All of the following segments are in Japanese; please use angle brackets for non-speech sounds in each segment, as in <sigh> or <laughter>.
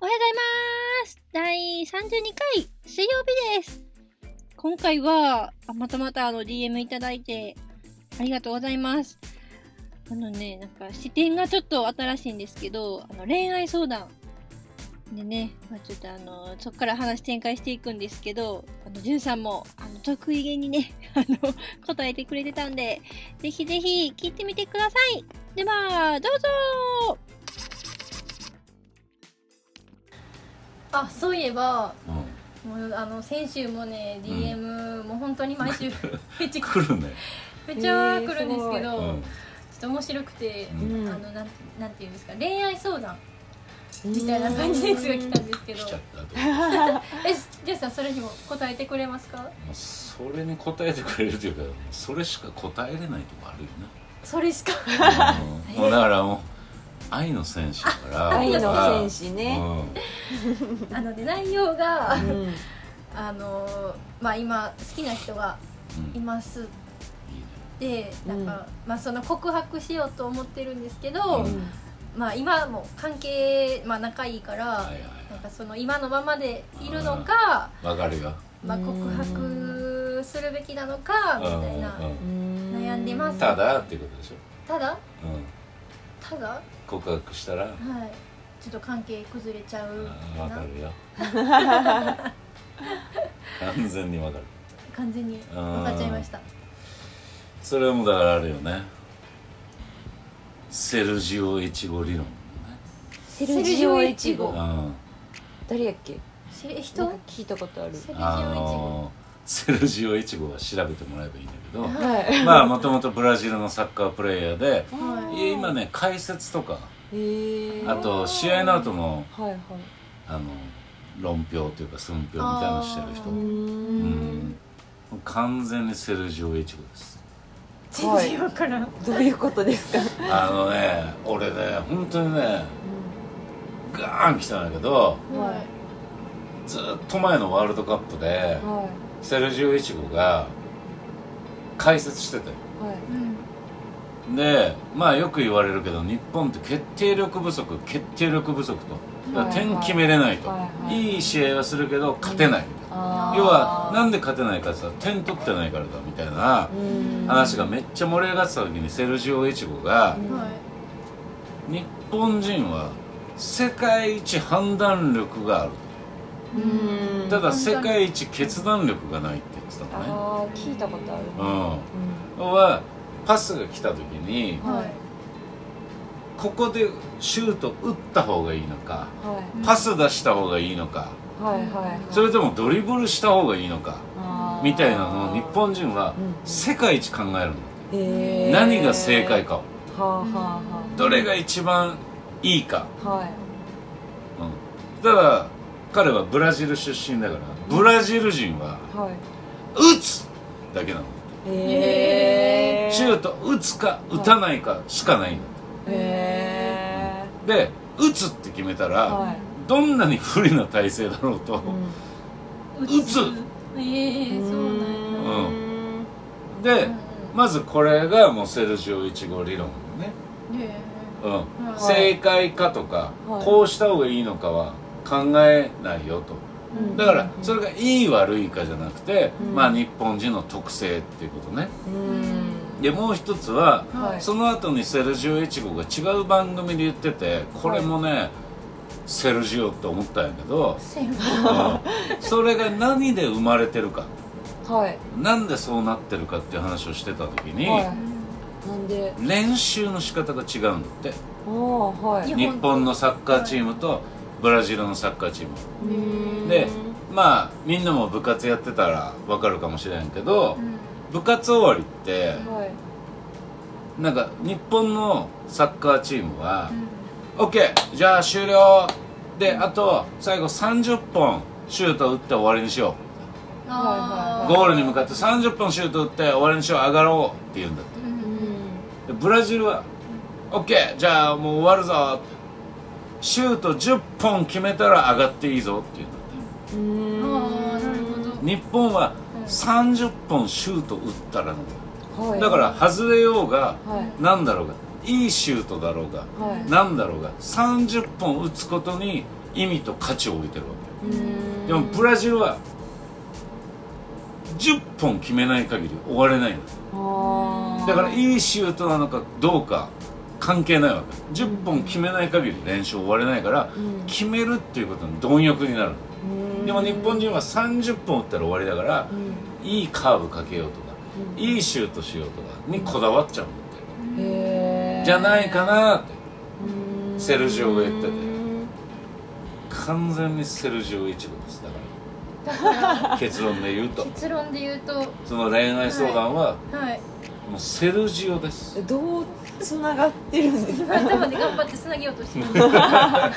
おはようございます。第32回水曜日です。今回はまたまたあの DM いただいてありがとうございます。あのねなんか視点がちょっと新しいんですけどあの恋愛相談でね、まあ、ちょっとあのそこから話展開していくんですけどあのじゅんさんもあの得意げにね <laughs> あの答えてくれてたんでぜひぜひ聞いてみてください。ではどうぞ。あそういえばもうあの先週もね DM、もう本当に毎週めっちゃ来るね、めっちゃ来るんですけど、うん。ちょっと面白くて、うん。あのなんなんていうんですか恋愛相談みたいな感じのやつが来たんですけど。来ちゃったと <laughs> えジェスさんそれにも答えてくれますか？もうそれに答えてくれるというかそれしか答えれないとこあるよそれしか。ね、うん。もうだからもう愛の戦士だから愛の僕戦士ね。うん。あので内容が、うん。あのまあ今好きな人がうん。います。いいね。でなんか、まあその告白しようと思ってるんですけど、うん。まあ今も関係、まあ、仲いいから、はいはいなんかその今のままでいるのか、わかるよ。まあ、うん。告白するべきなのかみたいなうんうん。うん。悩んでます。ただっていうことでしょ、ただ？うん、ただは告白したら？い。ちょっと関係崩れちゃうわかるよ。<laughs> 完全にわかる。完全に分かっちゃいました。それはもうだからあるよね。セルジオ越後理論セルジオエチゴ。誰やっけ？せ人？聞いたことある。セルジオイチあゴのセルジオ越後は調べてもらえばいいんだけど。はい。まあもともとブラジルのサッカープレーヤーではい。今ね解説とかへえあと試合の後のはいはい。あの論評というか寸評みたいなのしてる人。うー。うん。ん完全にセルジオ越後です。全然分からん。どういうことですか？あのね俺ね本当にねガーン来たんだけどはずっと前のワールドカップではセルジオ越後が解説してていはい。いうん。でまあよく言われるけど日本って決定力不足決定力不足と。だから点決めれないと、はいはい。いい試合はするけど勝てない、要はなんで勝てないかって言ったら点取ってないからだみたいなうん。話がめっちゃ盛り上がってた時にセルジオ越後がうんはい。日本人は世界一判断力があるうんただ世界一決断力がないって言ってたのね。ああ聞いたことある。うん。はパスが来た時にうんはい。ここでシュート打った方がいいのかはい。パス出した方がいいのかはいはいはい。それともドリブルした方がいいのかみたいなのを日本人はうん。世界一考えるの。何が正解かを。はあはあはどれが一番いいか、あはい。うん、ただ彼はブラジル出身だからブラジル人ははい。打つだけなの。へえシュート打つか打たないかしかないんだへで打つって決めたえら、はい。どんなに不利な体勢だろうと、うん。打つ。ええそうなんや。うん。で、うんまずこれがもうセルジオ1号理論ね、へうん。はい正解かとか、はい。こうした方がいいのかは考えないよと。うん。だからそれがいい悪いかじゃなくて、うん。まあ日本人の特性っていうことね。うん。でもう一つは、はい。その後にセルジオ越後が違う番組で言っててこれもね、セルジオって思ったんやけど、うん。それが何で生まれてるか。はい。なんでそうなってるかっていう話をしてた時に、はい。なんで？練習の仕方が違うんだって。はい。日日本のサッカーチームとブラジルのサッカーチーム。うんでまあみんなも部活やってたら分かるかもしれんけどうん。部活終わりってはい。なんか日本のサッカーチームはうん。OK じゃあ終了。であと最後30本シュート打って終わりにしよあうゴールに向かって30本シュート打って終わりにしよう上がろうって言うんだって。ううんブラジルは OK じゃあもう終わるぞシュート10本決めたら上がっていいぞって言うんだって。日本はうん。30本シュート打ったらなんだよはい。だから外れようがはい。なんだろうがいいシュートだろうがはい。なんだろうが30本打つことに意意味と価値を置いてるわけ。でもブラジルは10本決めない限り終われないの。あー。だからいいシュートなのかどうか関係ないわけ。10本決めない限り練習終われないからうん。決めるっていうことに貪欲になるうん。でも日本人は30本打ったら終わりだからうん。いいカーブかけようとかうん。いいシュートしようとかにこだわっちゃうんだじゃないかなって。うん。セルジオが言ってて。うん完全にセルジオ一部です。だかだから。ら <laughs> 結論で言うと。結論で言うと。その恋愛相談ははいもうセルジオです。どうつながってるんですか？<laughs> 頭で頑張ってつなげようとしてる。<laughs> だか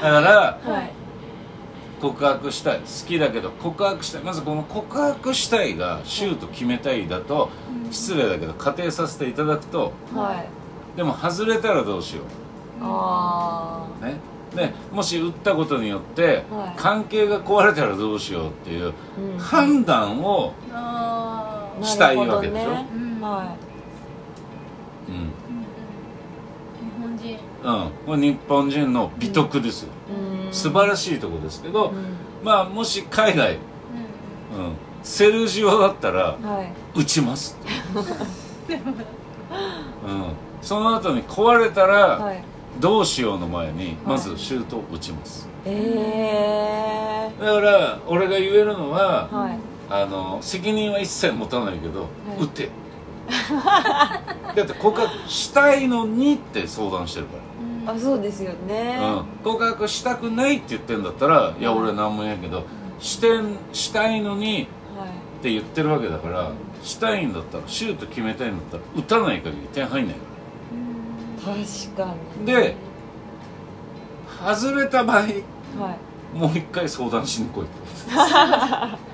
らはい。告白したい。好きだけど告白したい。まずこの告白したいがシュート決めたいだと失礼だけど仮定させていただくとはい。でも外れたらどうしよあうね。でもし打ったことによってはい。関係が壊れたらどうしようっていう判断を、あーしたいわけでしょ？ねうんはうんうん。うん。日本人うん、これ日本人の美徳ですうん。素晴らしいとこですけど、うん。まあもし海外、ううん、セルジオだったらはい。打ちます。って、うん、その後に壊れたら、はい。どうしようの前にまずシュートを打ちます、えだから俺が言えるのは、ーはいあの責任は一切持たないけど、い。打て。<laughs> だって告白したいのにって相談してるから。ん。あそうですよね。うん、告白したくないって言ってんだったらいやうん俺何も言えんけどしてんしたいのにはい。って言ってるわけだからしたいんだったらシュート決めたいんだったら打たない限り点入んないか確かに。でら外れた場合はい。もう一回相談しに来い <laughs>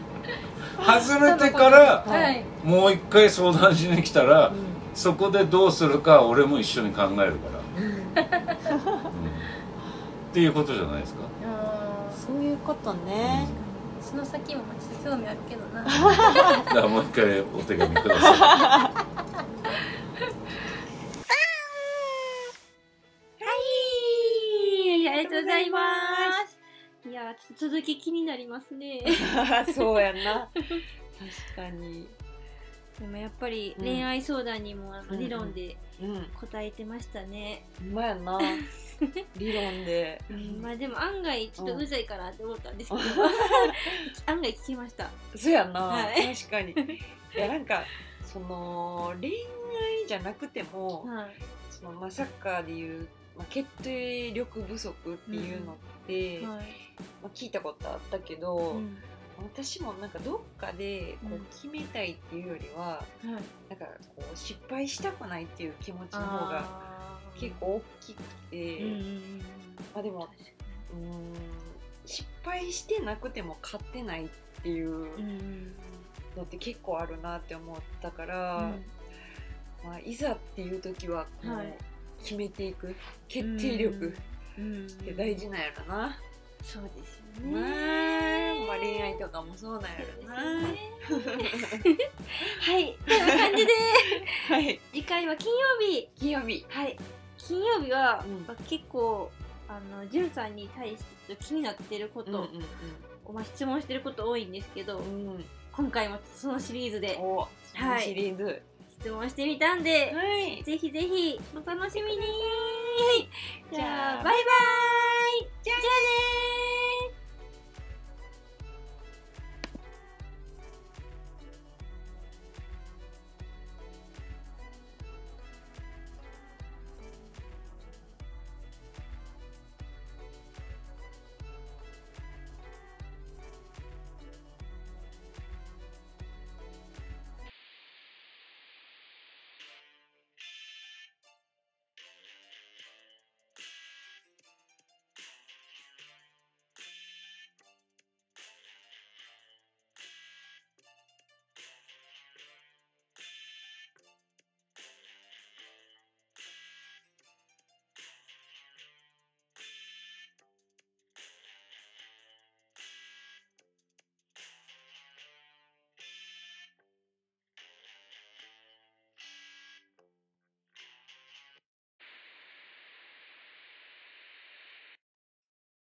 外れてからもう一回相談しに来たらうそこでどうするか俺も一緒に考えるから、<laughs> っていうことじゃないですか？そういうことね。その先もちょっと興味あるけどな。だからもう一回お手紙くださ <laughs> はい。ありがとうございますいや続き気になりますね。<laughs> そうやな。<laughs> 確かに。でもやっぱりうん。恋愛相談にもあうんうん。の理論でうん。答えてましたね、うまやな。<laughs> 理論で。まあでも案外ちょっとうざいかなって思ったんですけど、案外聞きました。そうやな、はい。確かに。いやなんかその恋愛じゃなくてもはい。その、まあ、サッカーでいう、まあ、決定力不足っていうのって、まはい。あ、聞いたことあったけど、うん。私もなんかどっかでこうんう決めたいっていうよりは、はいなんかこう失敗したくないっていう気持ちの方が結構大きくて、うんうんうんまあでもうーん失敗してなくても勝ってないっていううんうん。のって結構あるなって思ったから、うん。まあ、いざっていう時はこう、はい決めていく決定力。うん。って大事なんやろな、そうですよまあねまあ恋愛とかもそうなんやろな、はい。こんな感じで。<laughs> はい。次回は金曜日。金曜日。はい。金曜日は、うん。まあ結構あのじゅんさんに対して気になってること、うんまあ、質問してること多いんですけど、うん。うん今回もそのシリーズで。おそのシリーズ質問してみたんで、はい。ぜひぜひお楽しみに。じゃあ。バイバイ。じゃあねー